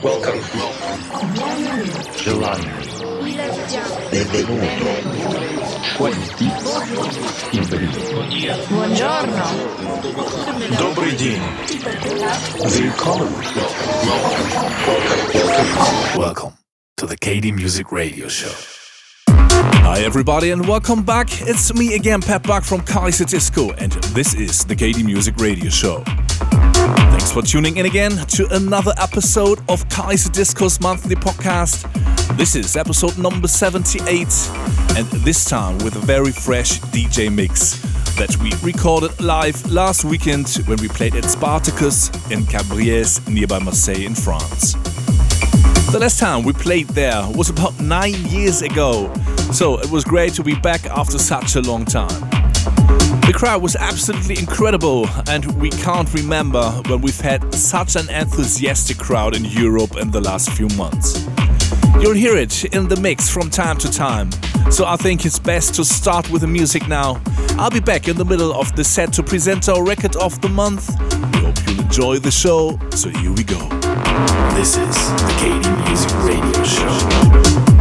Welcome. Giovanni. Benvenuto. Buongiorno. Buongiorno. Добрый день. Willkommen. Welcome. Welcome to the KD Music Radio Show. Hi, everybody, and welcome back. It's me again, Pat Buck from Kaiser Disco, and this is the KD Music Radio Show. Thanks for tuning in again to another episode of Kaiser Disco's monthly podcast. This is episode number 78, and this time with a very fresh DJ mix that we recorded live last weekend when we played at Spartacus in Cabriès, nearby Marseille in France. The last time we played there was about nine years ago, so it was great to be back after such a long time. The crowd was absolutely incredible, and we can't remember when we've had such an enthusiastic crowd in Europe in the last few months. You'll hear it in the mix from time to time, so I think it's best to start with the music now. I'll be back in the middle of the set to present our record of the month. We hope you'll enjoy the show, so here we go. This is the KD Music Radio Show.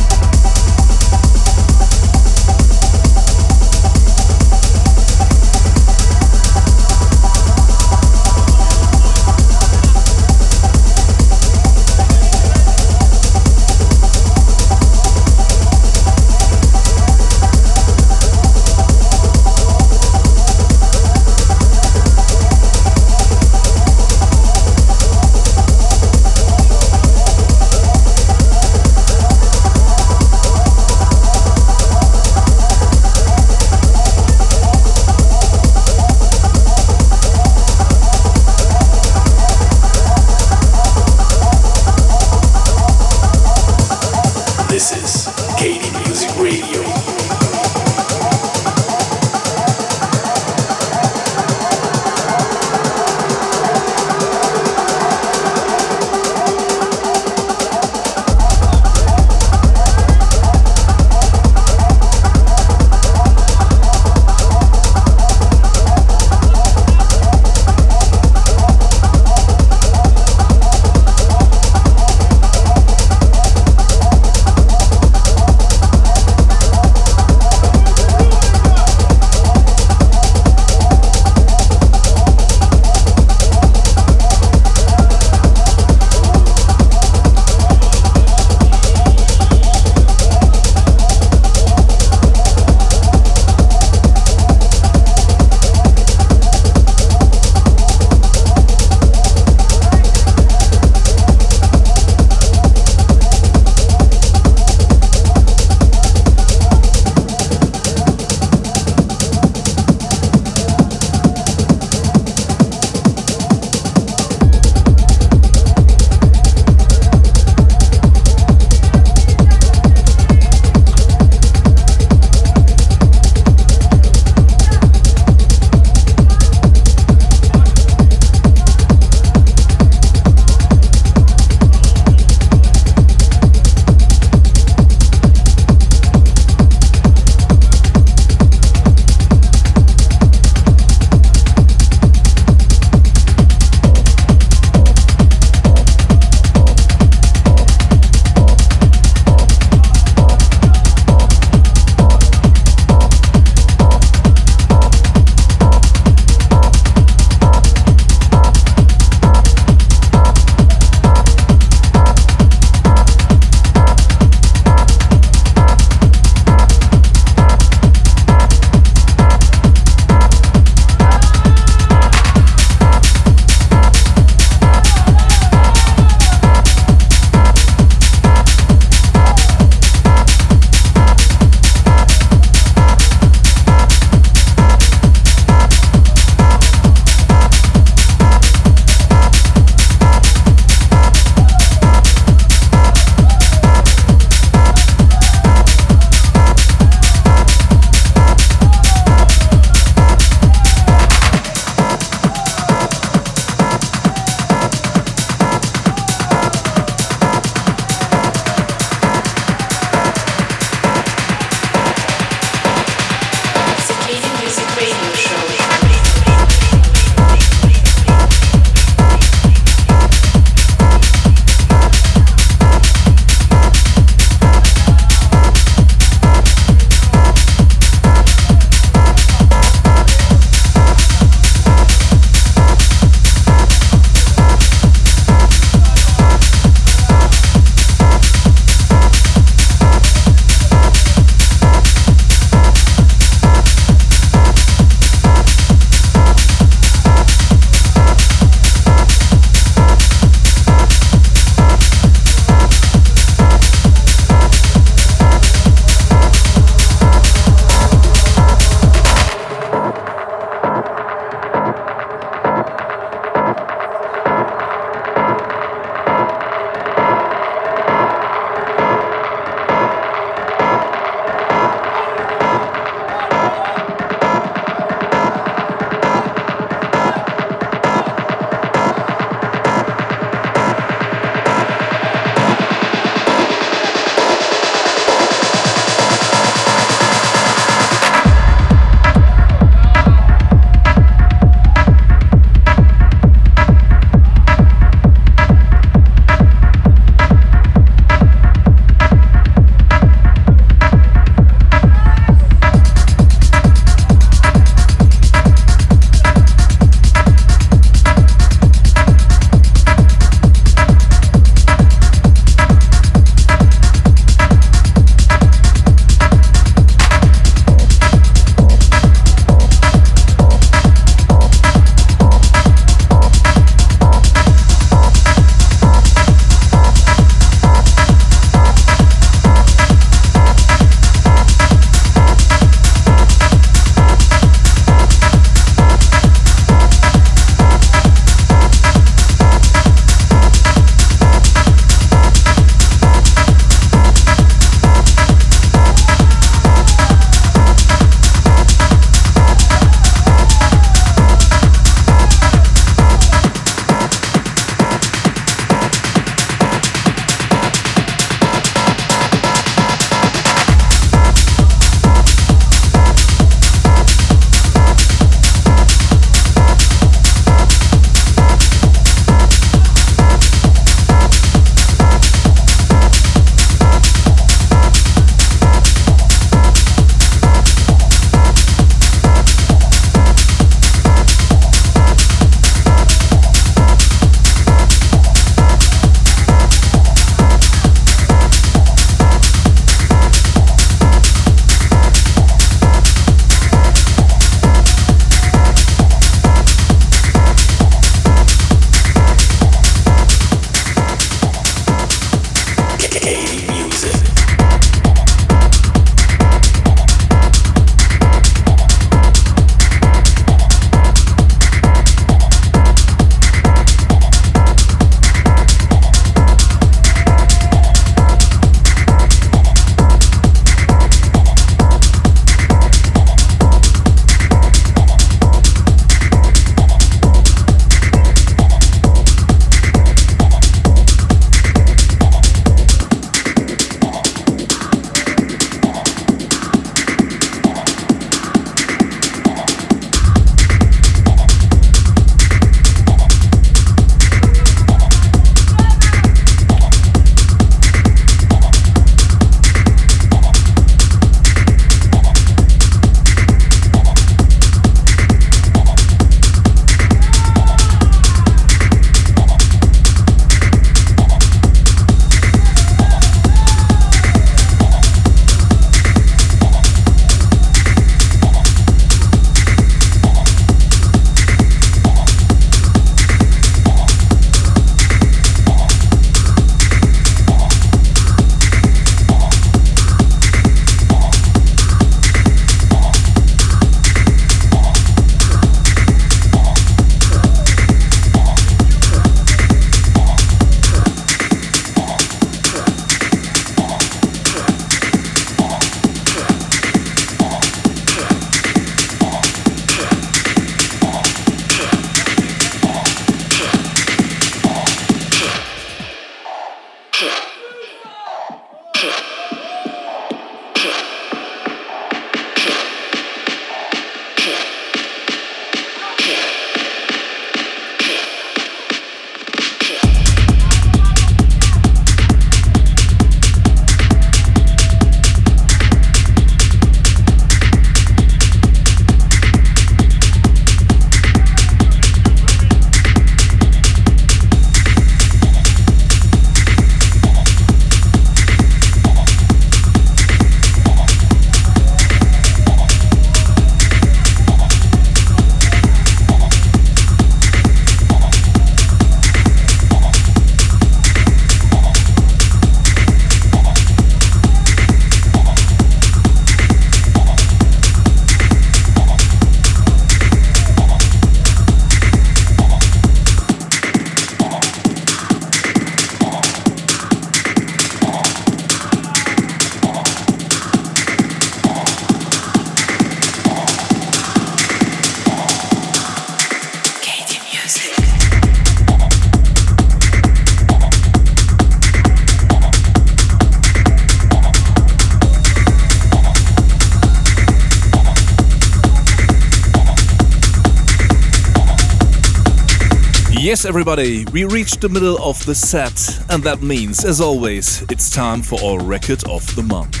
Yes, everybody, we reached the middle of the set, and that means, as always, it's time for our record of the month.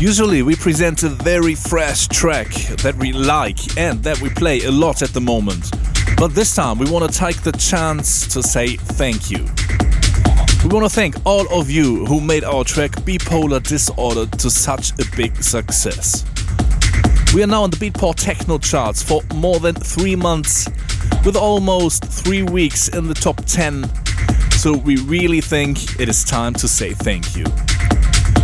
Usually, we present a very fresh track that we like and that we play a lot at the moment. But this time, we want to take the chance to say thank you. We want to thank all of you who made our track Bipolar Disorder to such a big success. We are now on the Beatport Techno charts for more than three months with almost three weeks in the top 10. So we really think it is time to say thank you.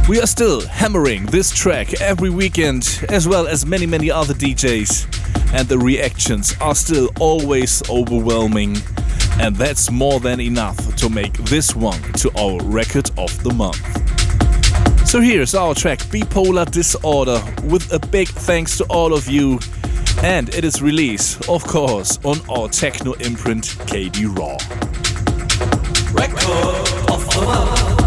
We are still hammering this track every weekend, as well as many, many other DJs, and the reactions are still always overwhelming. And that's more than enough to make this one to our record of the month. So here's our track Bipolar Disorder with a big thanks to all of you and it is released, of course, on our techno imprint KD Raw. Record of the.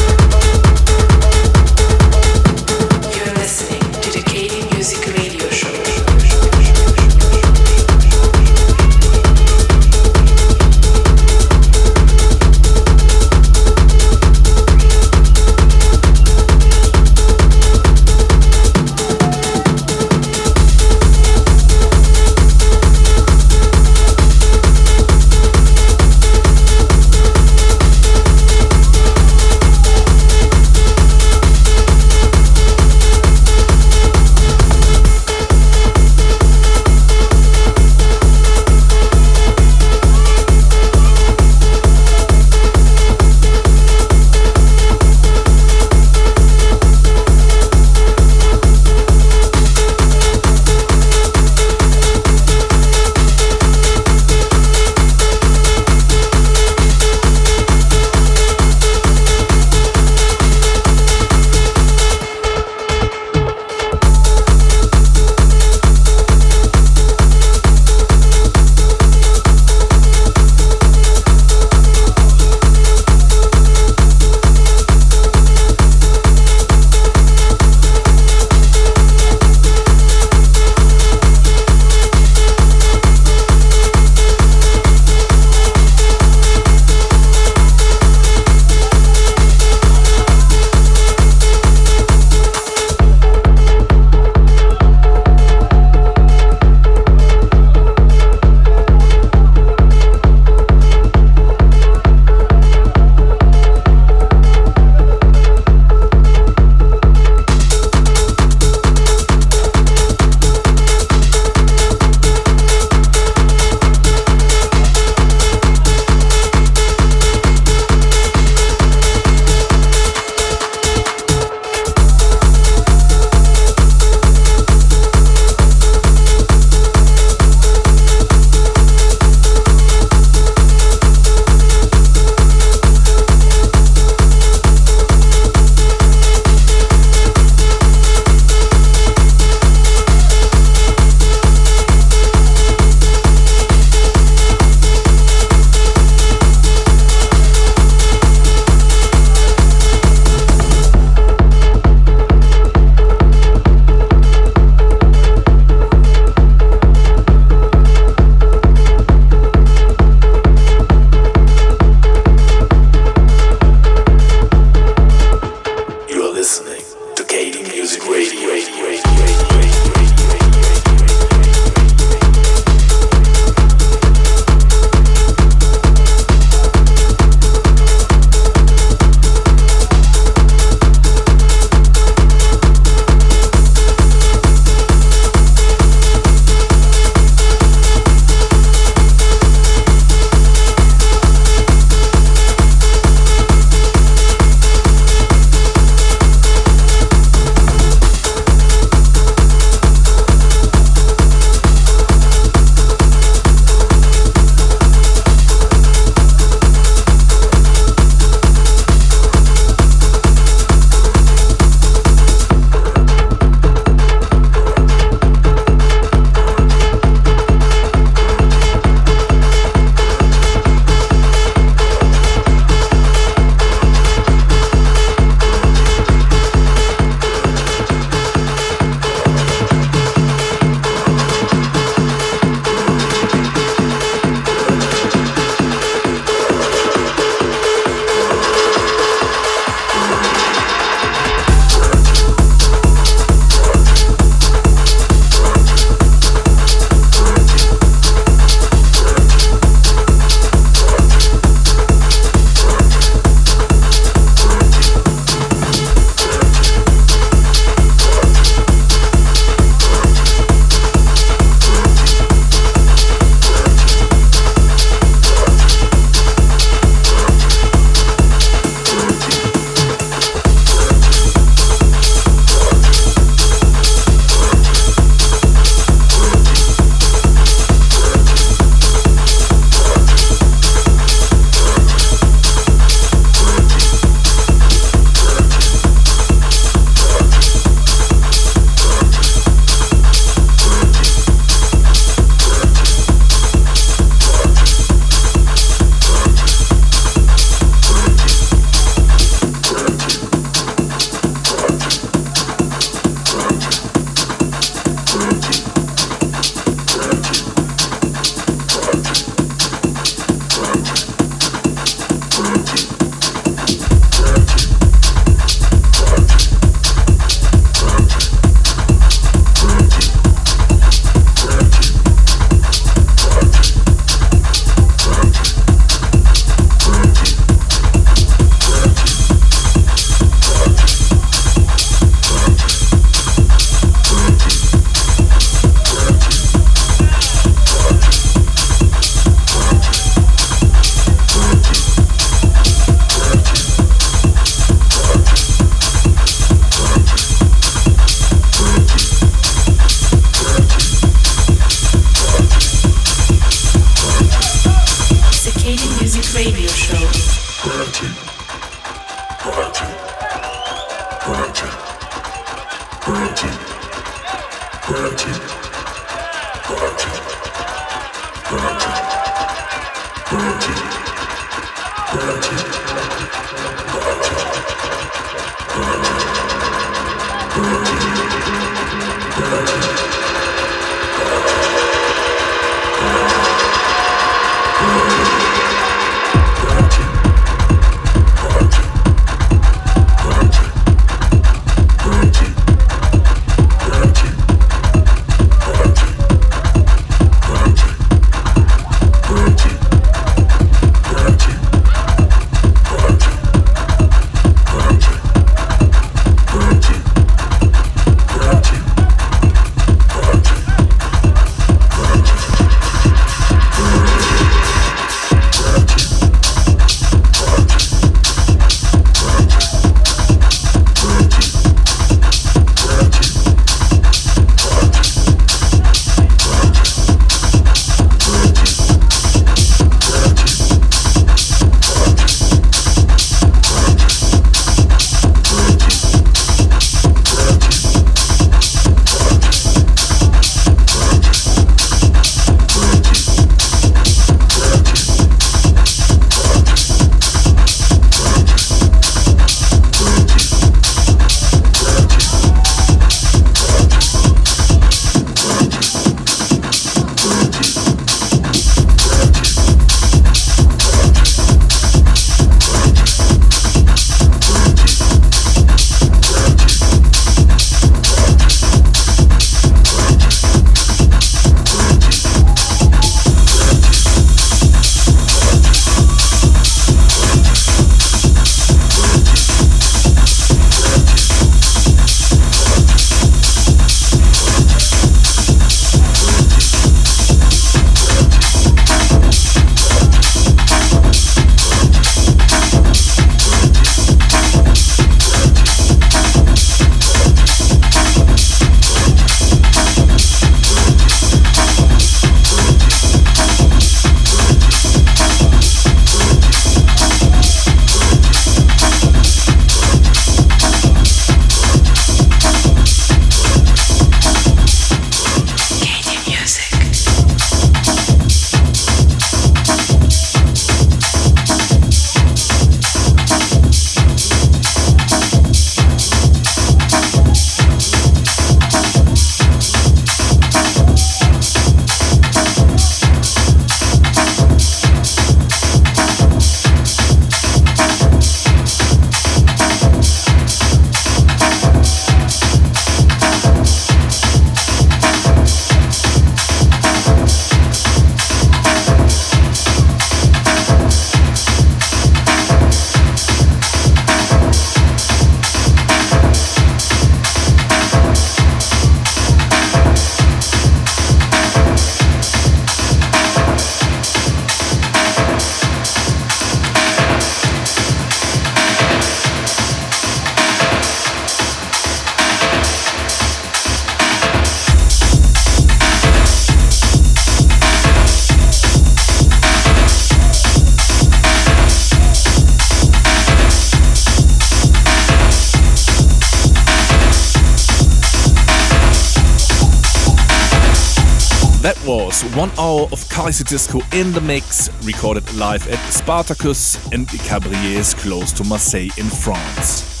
One hour of Kaiserdisco in the mix, recorded live at Spartacus and Cabriès close to Marseille in France.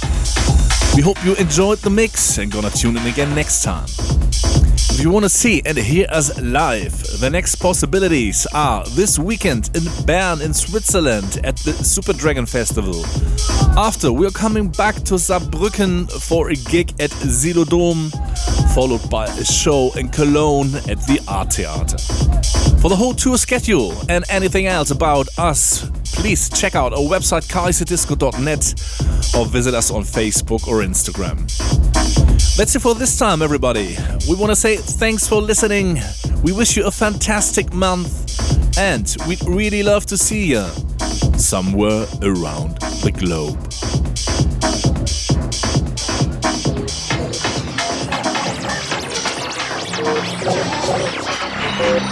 We hope you enjoyed the mix and gonna tune in again next time. If you want to see and hear us live, the next possibilities are this weekend in Bern in Switzerland at the Super Dragon Festival. After, we're coming back to Saarbrücken for a gig at Xylodome, followed by a show in Cologne at the Art Theater. For the whole tour schedule and anything else about us, please check out our website kaiserdisco.net or visit us on Facebook or Instagram. That's it for this time, everybody. We want to say thanks for listening. We wish you a fantastic month, and we'd really love to see you somewhere around the globe.